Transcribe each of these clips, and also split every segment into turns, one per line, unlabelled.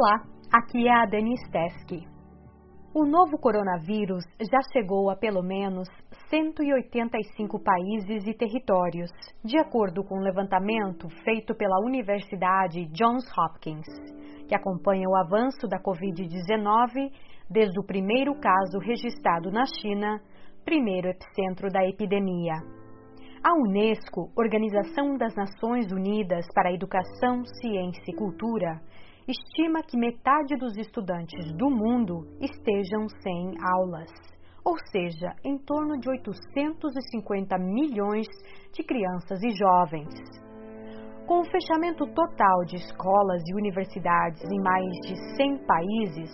Olá, aqui é a Dani Stesky. O novo coronavírus já chegou a pelo menos 185 países e territórios, de acordo com um levantamento feito pela Universidade Johns Hopkins, que acompanha o avanço da Covid-19 desde o primeiro caso registrado na China, primeiro epicentro da epidemia. A Unesco, Organização das Nações Unidas para a Educação, Ciência e Cultura, estima que metade dos estudantes do mundo estejam sem aulas, ou seja, em torno de 850 milhões de crianças e jovens. Com o fechamento total de escolas e universidades em mais de 100 países,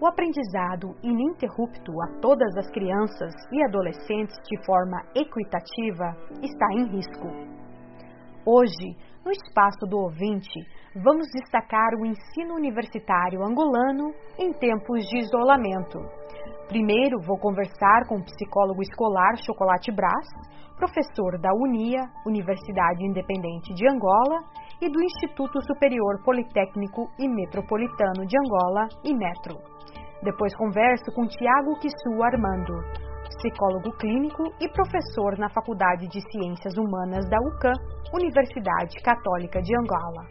o aprendizado ininterrupto a todas as crianças e adolescentes de forma equitativa está em risco. Hoje, no espaço do ouvinte, vamos destacar o ensino universitário angolano em tempos de isolamento. Primeiro, vou conversar com o psicólogo escolar Chocolate Brás, professor da UNIA, Universidade Independente de Angola, e do Instituto Superior Politécnico e Metropolitano de Angola, IMETRO. Depois converso com Tiago Kissu Armando, psicólogo clínico e professor na Faculdade de Ciências Humanas da UCAM, Universidade Católica de Angola.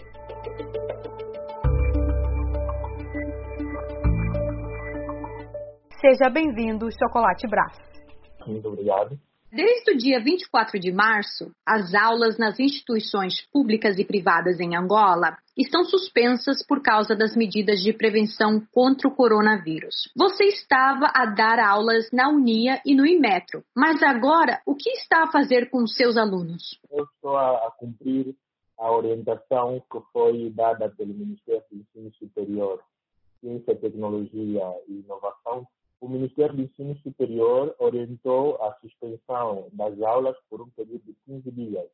Seja bem-vindo, Chocolate Brás.
Muito obrigado.
Desde o dia 24 de março, as aulas nas instituições públicas e privadas em Angola estão suspensas por causa das medidas de prevenção contra o coronavírus. Você estava a dar aulas na Unia e no Imetro, mas agora o que está a fazer com seus alunos?
Eu estou a cumprir a orientação que foi dada pelo Ministério do Ensino Superior, Ciência, Tecnologia e Inovação o Ministério do Ensino Superior orientou a suspensão das aulas por um período de 15 dias,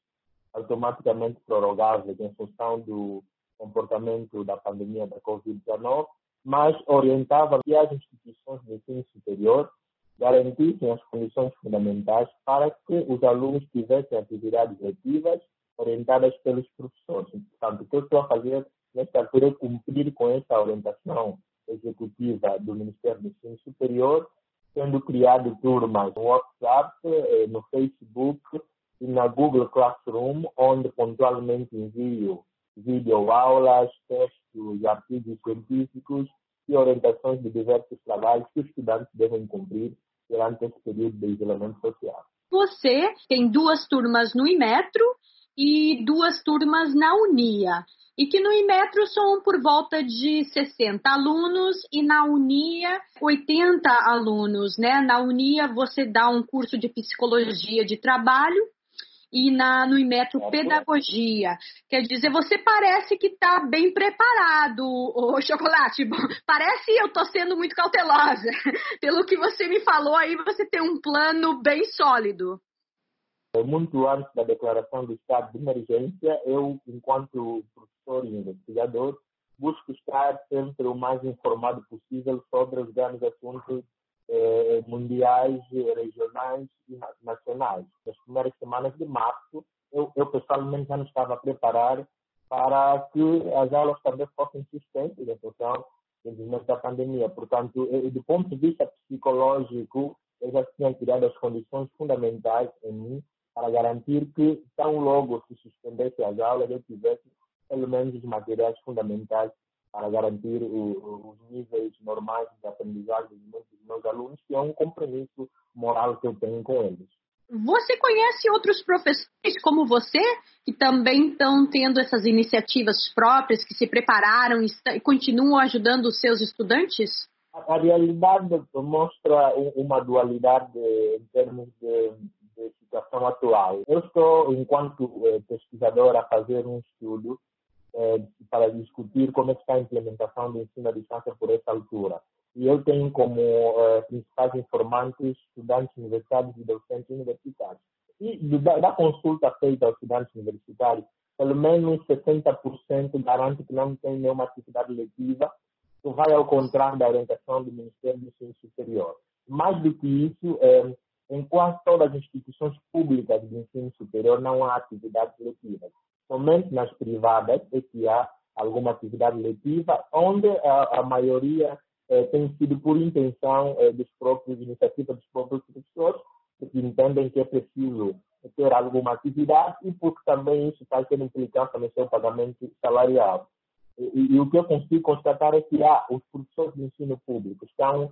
automaticamente prorrogável em função do comportamento da pandemia da Covid-19, mas orientava que as instituições de ensino superior garantissem as condições fundamentais para que os alunos tivessem atividades letivas orientadas pelos professores. Portanto, o que eu estou a fazer nesta altura é cumprir com essa orientação executiva do Ministério do Ensino Superior, sendo criado turmas no WhatsApp, eh, no Facebook e na Google Classroom, onde pontualmente envio videoaulas, textos, artigos científicos e orientações de diversos trabalhos que os estudantes devem cumprir durante esse período de isolamento social.
Você tem duas turmas no Imetro e duas turmas na Unia e que no Imetro são por volta de 60 alunos e na Unia 80 alunos, né? Na Unia você dá um curso de psicologia de trabalho e na, no Imetro Pedagogia. Quer dizer, você parece que está bem preparado, o Chocolate. Parece eu estou sendo muito cautelosa. Pelo que você me falou aí, você tem um plano bem sólido.
Muito antes da declaração do estado de emergência, eu, enquanto professor e investigador, busco estar sempre o mais informado possível sobre os grandes assuntos eh, mundiais, regionais e nacionais. Nas primeiras semanas de março, eu, eu pessoalmente já não estava a preparar para que as aulas também fossem suspensas em função simplesmente da pandemia. Portanto, eu, do ponto de vista psicológico, eu já tinha criado as condições fundamentais em mim para garantir que, tão logo se suspendesse as aulas, eu tivesse pelo menos os materiais fundamentais para garantir o, os níveis normais de aprendizagem dos meus alunos, que é um compromisso moral que eu tenho com eles.
Você conhece outros professores como você, que também estão tendo essas iniciativas próprias, que se prepararam e continuam ajudando os seus estudantes?
A, a realidade mostra uma dualidade em termos de de situação atual. Eu estou, enquanto eh, pesquisador, a fazer um estudo eh, para discutir como é está a implementação do ensino à distância por essa altura. E eu tenho como eh, principais informantes estudantes universitários e docentes universitários. E da, da consulta feita aos estudantes universitários, pelo menos 60% garante que não tem nenhuma atividade letiva, que vai ao contrário da orientação do Ministério do Ensino Superior. Mais do que isso, eh, em quase todas as instituições públicas de ensino superior não há atividades letivas. Somente nas privadas é que há alguma atividade letiva, onde a, a maioria eh, tem sido por intenção eh, dos próprios iniciativas dos próprios professores, porque entendem que é preciso ter alguma atividade e porque também isso está sendo implicância no seu pagamento salarial. E, e, o que eu consigo constatar é que ah, os professores de ensino público estão,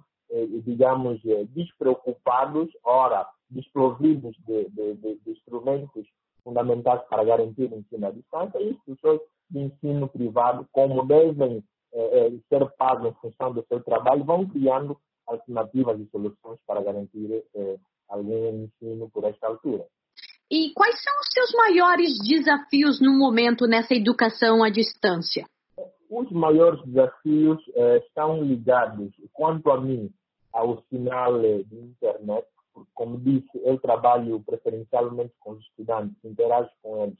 digamos, eh, despreocupados, ora, desprovidos de, de, de, instrumentos fundamentais para garantir o ensino à distância, e os professores de ensino privado, como devem eh, eh ser pagos em função do seu trabalho, vão criando alternativas e soluções para garantir eh, algum ensino por esta altura.
E quais são os seus maiores desafios no momento nessa educação à distância?
Os maiores desafios eh, estão ligados, quanto a mim, ao sinal de internet. Porque, como disse, eu trabalho preferencialmente com os estudantes, interajo com eles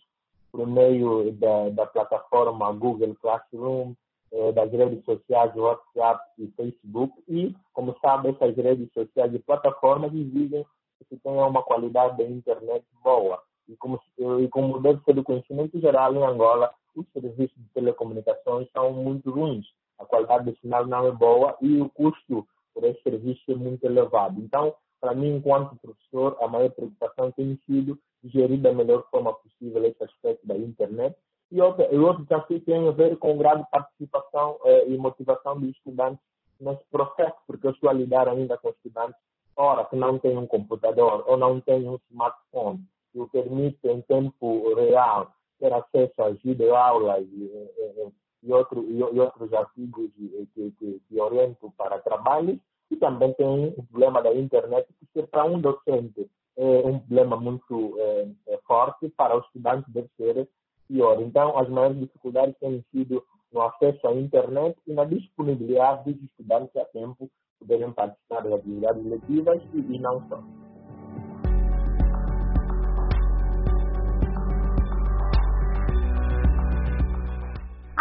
por meio da, da plataforma Google Classroom, eh, das redes sociais WhatsApp e Facebook. E, como sabe, essas redes sociais e plataformas exigem que tenha uma qualidade da internet boa. E como, e como deve ser do conhecimento geral em Angola, os serviços de telecomunicações são muito ruins. A qualidade do sinal não é boa e o custo por serviço é muito elevado. Então, para mim, enquanto professor, a maior preocupação tem sido gerir da melhor forma possível esse aspecto da internet. E outro, e outro desafio tem a ver com grande participação eh, e motivação dos estudantes nesse processo, porque eu estou a lidar ainda com estudantes, ora, que não têm um computador ou não têm um smartphone, que o permite em tempo real ter acesso às videoaulas e, e, e, outro, e, outros artigos que, que, que orientam para trabalho. E também tem o problema da internet, que para um docente é um problema muito é, forte, para os estudantes deve ser pior. Então, as maiores dificuldades têm sido no acesso à internet e na disponibilidade dos estudantes a tempo poderem participar das atividades letivas e, e não só.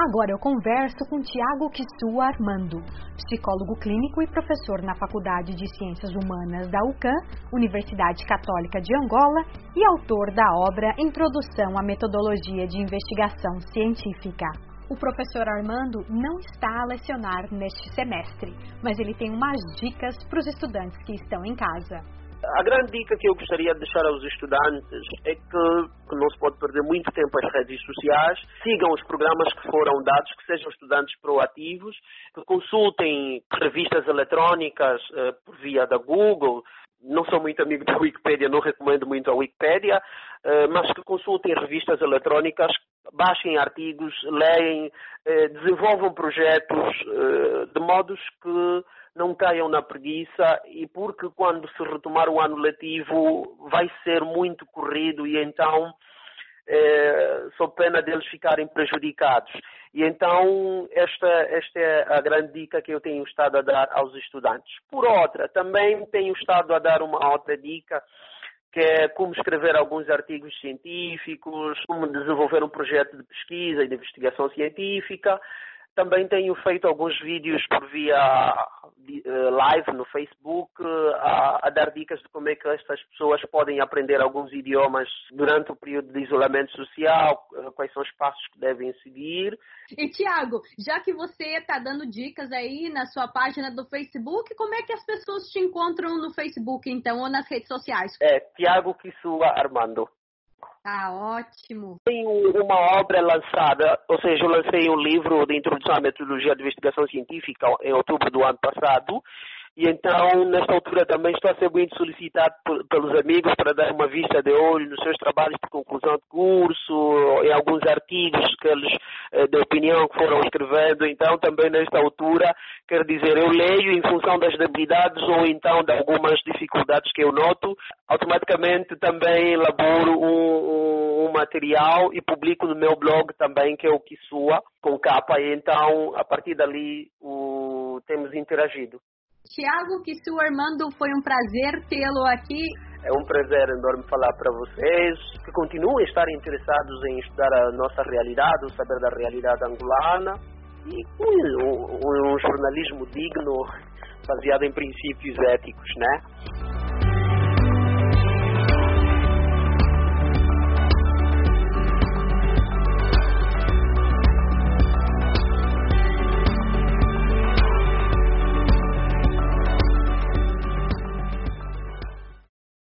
Agora eu converso com Tiago Kissua Armando, psicólogo clínico e professor na Faculdade de Ciências Humanas da UCAM, Universidade Católica de Angola, e autor da obra Introdução à Metodologia de Investigação Científica. O professor Armando não está a lecionar neste semestre, mas ele tem umas dicas para os estudantes que estão em casa.
A grande dica que eu gostaria de deixar aos estudantes é que, que, não se pode perder muito tempo às redes sociais, sigam os programas que foram dados, que sejam estudantes proativos, que consultem revistas eletrónicas eh, por via da Google. Não sou muito amigo da Wikipedia, não recomendo muito a Wikipedia, eh, mas que consultem revistas eletrónicas, baixem artigos, leem, eh, desenvolvam projetos eh, de modos que não caiam na preguiça e porque quando se retomar o ano letivo vai ser muito corrido e então é, sou pena deles ficarem prejudicados. E então esta, esta é a grande dica que eu tenho estado a dar aos estudantes. Por outra, também tenho estado a dar uma outra dica que é como escrever alguns artigos científicos, como desenvolver um projeto de pesquisa e de investigação científica, também tenho feito alguns vídeos por via uh, live no Facebook uh, a, a, dar dicas de como é que estas pessoas podem aprender alguns idiomas durante o período de isolamento social, uh, quais são os passos que devem seguir.
E Tiago, já que você está dando dicas aí na sua página do Facebook, como é que as pessoas te encontram no Facebook então ou nas redes sociais?
É Tiago Kisua Armando.
Tá ótimo.
Tenho uma obra lançada, ou seja, eu lancei um livro de introdução à metodologia de investigação científica em outubro do ano passado e então, nesta altura, também estou a ser muito solicitado pelos amigos para dar uma vista de olho nos seus trabalhos de conclusão de curso, em alguns artigos que eles, eh, de opinião que foram escrevendo. Então, também nesta altura, quer dizer, eu leio em função das debilidades ou então de algumas dificuldades que eu noto, automaticamente também elaboro um, um material e publico no meu blog também, que é o Kisua, com capa. E então, a partir dali, o, temos interagido.
Tiago Kissu Armando, foi um prazer tê-lo aqui.
É um prazer enorme falar para vocês, que continuem a estar interessados em estudar a nossa realidade, saber da realidade angolana e um, um, um jornalismo digno, baseado em princípios éticos, né?